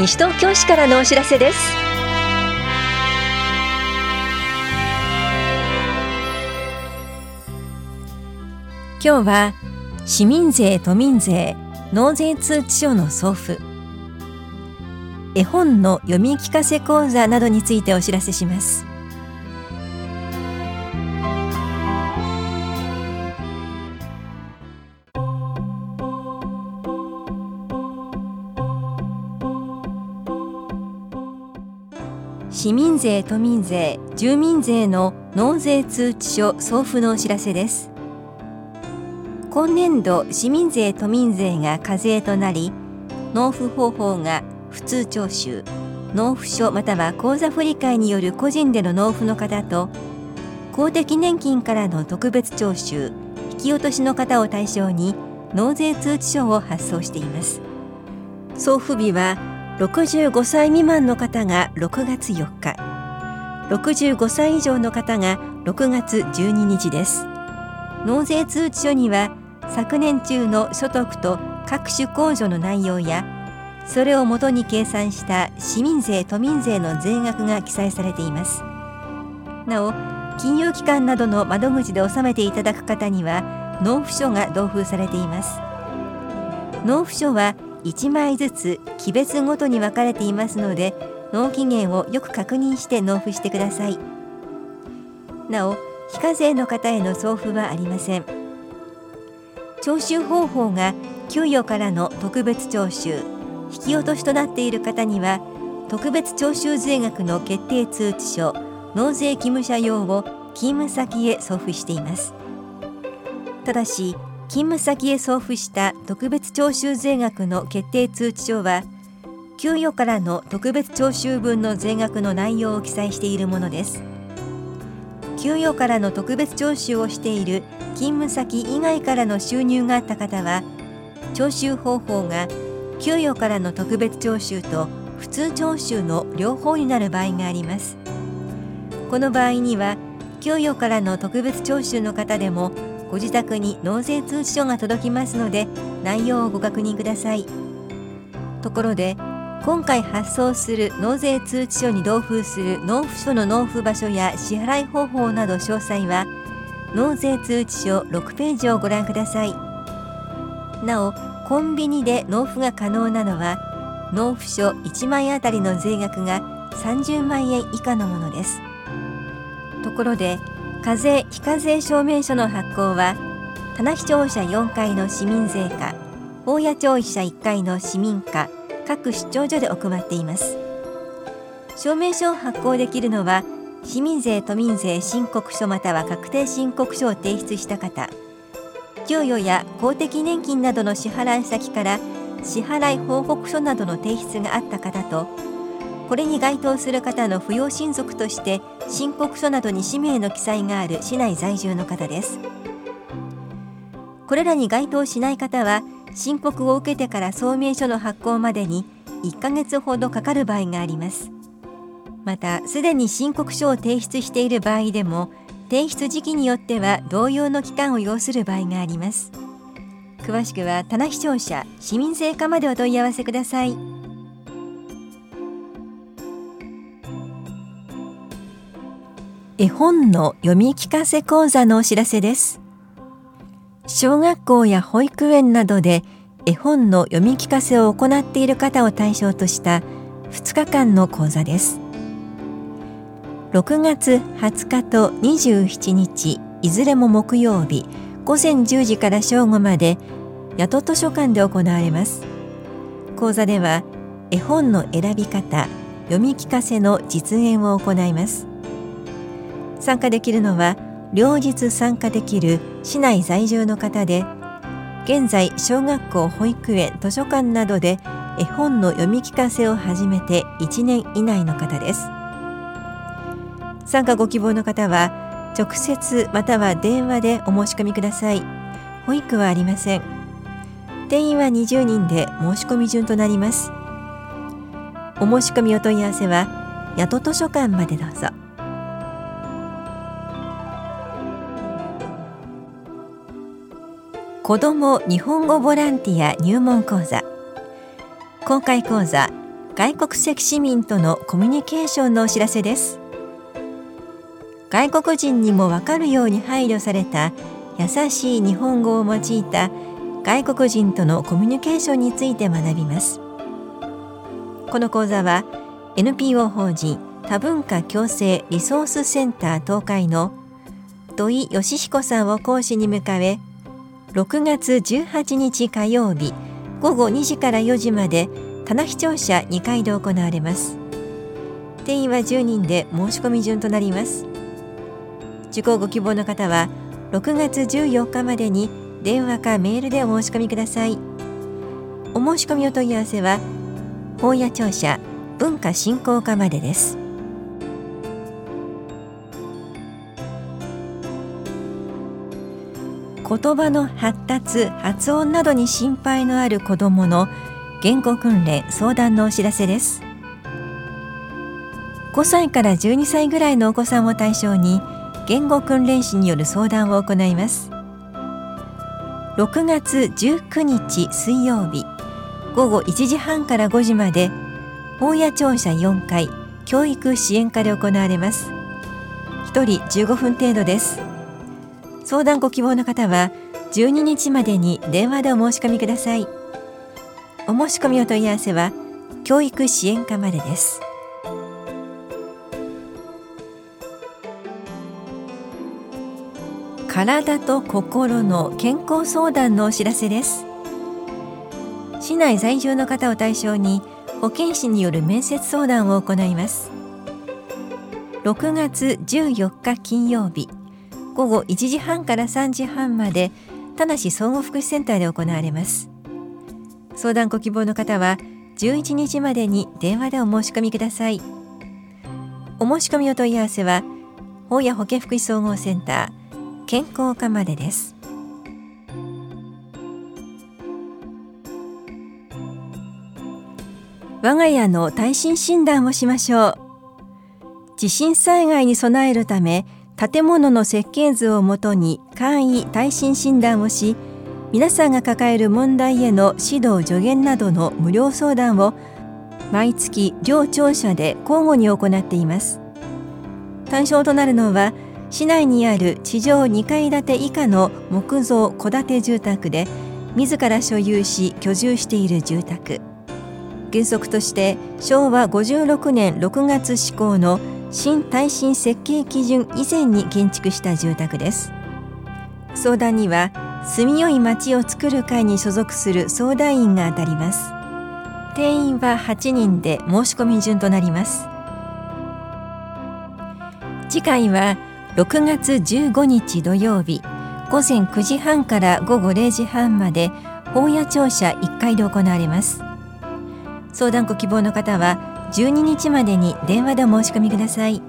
西東京市からのお知らせです。今日は市民税都民税納税通知書の送付。絵本の読み聞かせ講座などについてお知らせします。市民税都民税住民税の納税通知書送付のお知らせです。今年度市民税都民税が課税となり納付方法が普通徴収納付書または口座振替による個人での納付の方と公的年金からの特別徴収引き落としの方を対象に納税通知書を発送しています。送付日は65歳未満の方が6月4日。65歳以上の方が6月12日です。納税通知書には昨年中の所得と各種控除の内容やそれをもとに計算した市民税都民税の税額が記載されています。なお金融機関などの窓口で納めていただく方には納付書が同封されています。納付書は1枚ずつ期別ごとに分かれていますので納期限をよく確認して納付してください。なお非課税の方への送付はありません。徴収方法が給与からの特別徴収引き落としとなっている方には特別徴収税額の決定通知書納税義務者用を勤務先へ送付しています。ただし勤務先へ送付した特別徴収税額の決定通知書は給与からの特別徴収分の税額の内容を記載しているものです。給与からの特別徴収をしている勤務先以外からの収入があった方は徴収方法が給与からの特別徴収と普通徴収の両方になる場合があります。この場合には給与からの特別徴収の方でもご自宅に納税通知書が届きますので内容をご確認くださいところで今回発送する納税通知書に同封する納付書の納付場所や支払い方法など詳細は納税通知書6ページをご覧くださいなおコンビニで納付が可能なのは納付書1枚あたりの税額が30万円以下のものですところで課税非課税証明書の発行は棚視聴者4階の市民税課大谷町医者1階の市民課各出張所で行っています。証明書を発行できるのは市民税都民税申告書または確定申告書を提出した方。給与や公的年金などの支払い先から支払い報告書などの提出があった方とこれに該当する方の扶養親族として申告書などに氏名の記載がある市内在住の方です。これらに該当しない方は申告を受けてから証明書の発行までに1ヶ月ほどかかる場合があります。またすでに申告書を提出している場合でも提出時期によっては同様の期間を要する場合があります。詳しくは棚視聴者市民税課までお問い合わせください。絵本の読み聞かせ講座のお知らせです。小学校や保育園などで絵本の読み聞かせを行っている方を対象とした2日間の講座です。6月20日と27日いずれも木曜日午前10時から正午まで八戸図書館で行われます。講座では絵本の選び方読み聞かせの実演を行います。参加できるのは両日参加できる市内在住の方で現在小学校保育園図書館などで絵本の読み聞かせを始めて1年以内の方です。参加ご希望の方は直接または電話でお申し込みください。保育はありません。定員は20人で申し込み順となります。お申し込みお問い合わせは八戸図書館までどうぞ。子ども日本語ボランティア入門講座。公開講座外国籍市民とのコミュニケーションのお知らせです。外国人にもわかるように配慮された優しい日本語を用いた外国人とのコミュニケーションについて学びます。この講座は NPO 法人多文化共生リソースセンター東海の土井義彦さんを講師に迎え6月18日火曜日午後2時から4時まで棚視聴者2回で行われます。定員は10人で申し込み順となります。受講ご希望の方は6月14日までに電話かメールでお申し込みください。お申し込みお問い合わせは本屋庁舎文化振興課までです。言葉の発達発音などに心配のある子どもの言語訓練相談のお知らせです。5歳から12歳ぐらいのお子さんを対象に言語訓練士による相談を行います。6月19日水曜日午後1時半から5時まで大谷庁舎4階教育支援課で行われます。1人15分程度です。相談ご希望の方は12日までに電話でお申し込みください。お申し込みお問い合わせは教育支援課までです。体と心の健康相談のお知らせです。市内在住の方を対象に保健師による面接相談を行います。6月14日金曜日。午後1時半から3時半まで田梨総合福祉センターで行われます。相談ご希望の方は11日までに電話でお申し込みください。お申し込みお問い合わせは大谷保健福祉総合センター健康課までです。我が家の耐震診断をしましょう。地震災害に備えるため建物の設計図をもとに簡易耐震診断をし皆さんが抱える問題への指導助言などの無料相談を毎月両庁舎で交互に行っています。対象となるのは市内にある地上2階建て以下の木造戸建て住宅で自ら所有し居住している住宅。原則として昭和56年6月施行の新耐震設計基準以前に建築した住宅です。相談には住みよい町を作る会に所属する相談員が当たります。定員は8人で申し込み順となります。次回は6月15日土曜日午前9時半から午後0時半まで本屋庁舎1階で行われます。相談ご希望の方は12日までに電話でお申し込みください。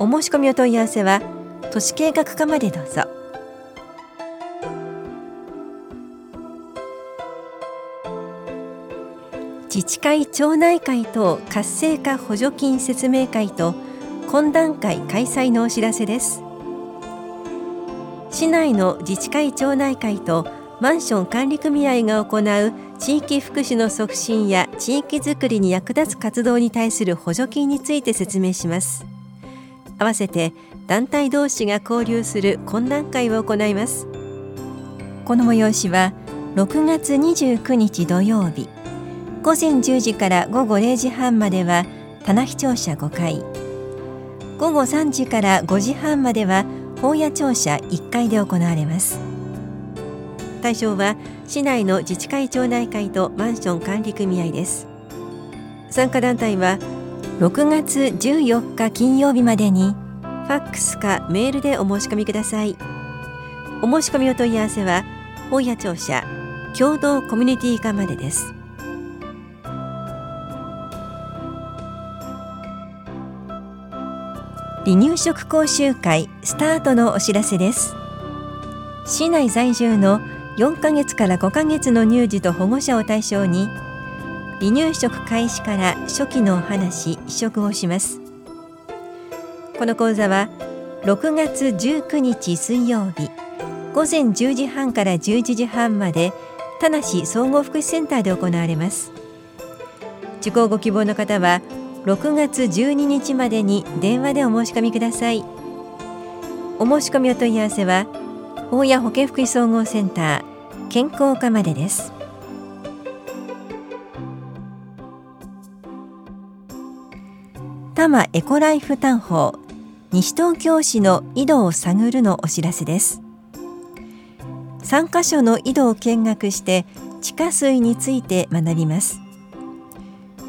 お申し込みお問い合わせは都市計画課までどうぞ。自治会町内会等活性化補助金説明会と懇談会開催のお知らせです。市内の自治会町内会とマンション管理組合が行う地域福祉の促進や地域づくりに役立つ活動に対する補助金について説明します。合わせて団体同士が交流する懇談会を行います。この催しは6月29日土曜日午前10時から午後0時半までは棚視聴者5回午後3時から5時半までは本屋庁舎1階で行われます。対象は市内の自治会町内会とマンション管理組合です。参加団体は6月14日金曜日までにファックスかメールでお申し込みください。お申し込みお問い合わせは本屋庁舎共同コミュニティ課までです。離乳食講習会スタートのお知らせです。市内在住の4ヶ月から5ヶ月の乳児と保護者を対象に離乳食開始から初期のお話移植をします。この講座は6月19日水曜日午前10時半から11時半まで田梨総合福祉センターで行われます。受講ご希望の方は6月12日までに電話でお申し込みください。お申し込みお問い合わせは大谷保健福祉総合センター健康課までです。多摩エコライフ担保西東京市の井戸を探るのお知らせです。3カ所の井戸を見学して地下水について学びます。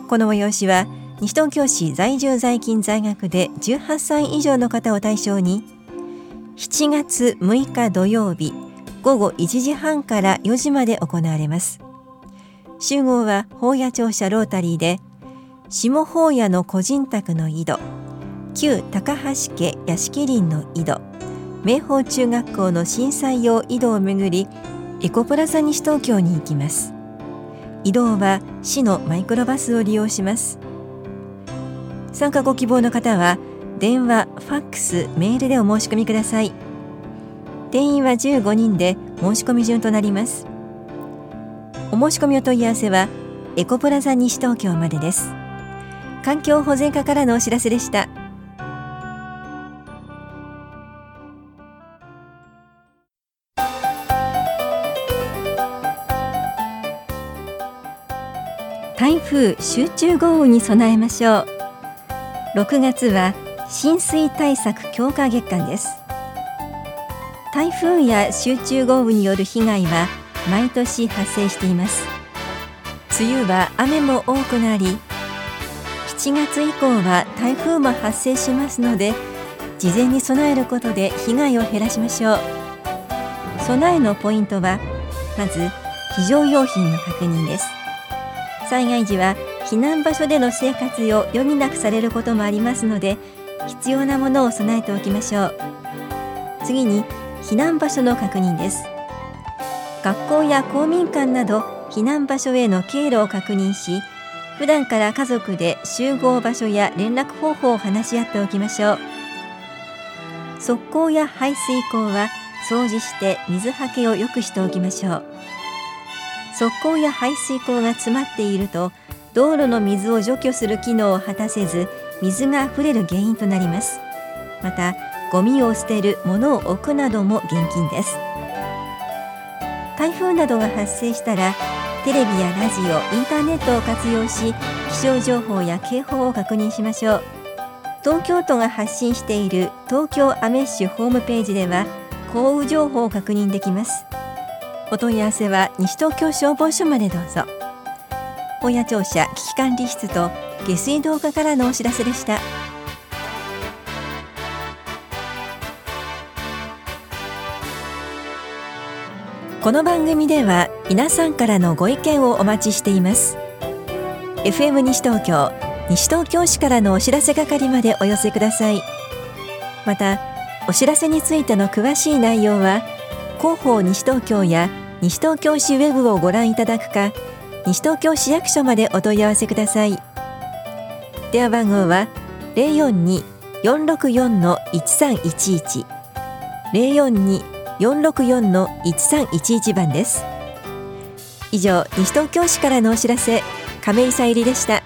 この催しは西東京市在住在勤在学で18歳以上の方を対象に7月6日土曜日午後1時半から4時まで行われます。集合は法屋庁舎ロータリーで下法屋の個人宅の井戸旧高橋家屋敷林の井戸明豊中学校の震災用井戸をめぐりエコプラザ西東京に行きます。移動は市のマイクロバスを利用します。参加ご希望の方は電話、ファックス、メールでお申し込みください。定員は15人で申し込み順となります。お申し込みお問い合わせはエコプラザ西東京までです。環境保全課からのお知らせでした。台風集中豪雨に備えましょう。6月は浸水対策強化月間です。台風や集中豪雨による被害は毎年発生しています。梅雨は雨も多くなり7月以降は台風も発生しますので事前に備えることで被害を減らしましょう。備えのポイントはまず非常用品の確認です。災害時は避難場所での生活を余儀なくされることもありますので必要なものを備えておきましょう。次に避難場所の確認です。学校や公民館など避難場所への経路を確認し普段から家族で集合場所や連絡方法を話し合っておきましょう。側溝や排水溝は掃除して水はけを良くしておきましょう。側溝や排水溝が詰まっていると道路の水を除去する機能を果たせず水が溢れる原因となります。またゴミを捨てる物を置くなども厳禁です。台風などが発生したらテレビやラジオ、インターネットを活用し気象情報や警報を確認しましょう。東京都が発信している東京アメッシュホームページでは降雨情報を確認できます。お問い合わせは西東京消防署までどうぞ。本屋庁舎危機管理室と下水道課からのお知らせでした。この番組では皆さんからのご意見をお待ちしています。FM 西東京西東京市からのお知らせ係までお寄せください。またお知らせについての詳しい内容は広報西東京や西東京市ウェブをご覧いただくか西東京市役所までお問い合わせください。電話番号は042-464-1311 042-464-1311番です以上西東京市からのお知らせ亀井さゆりでした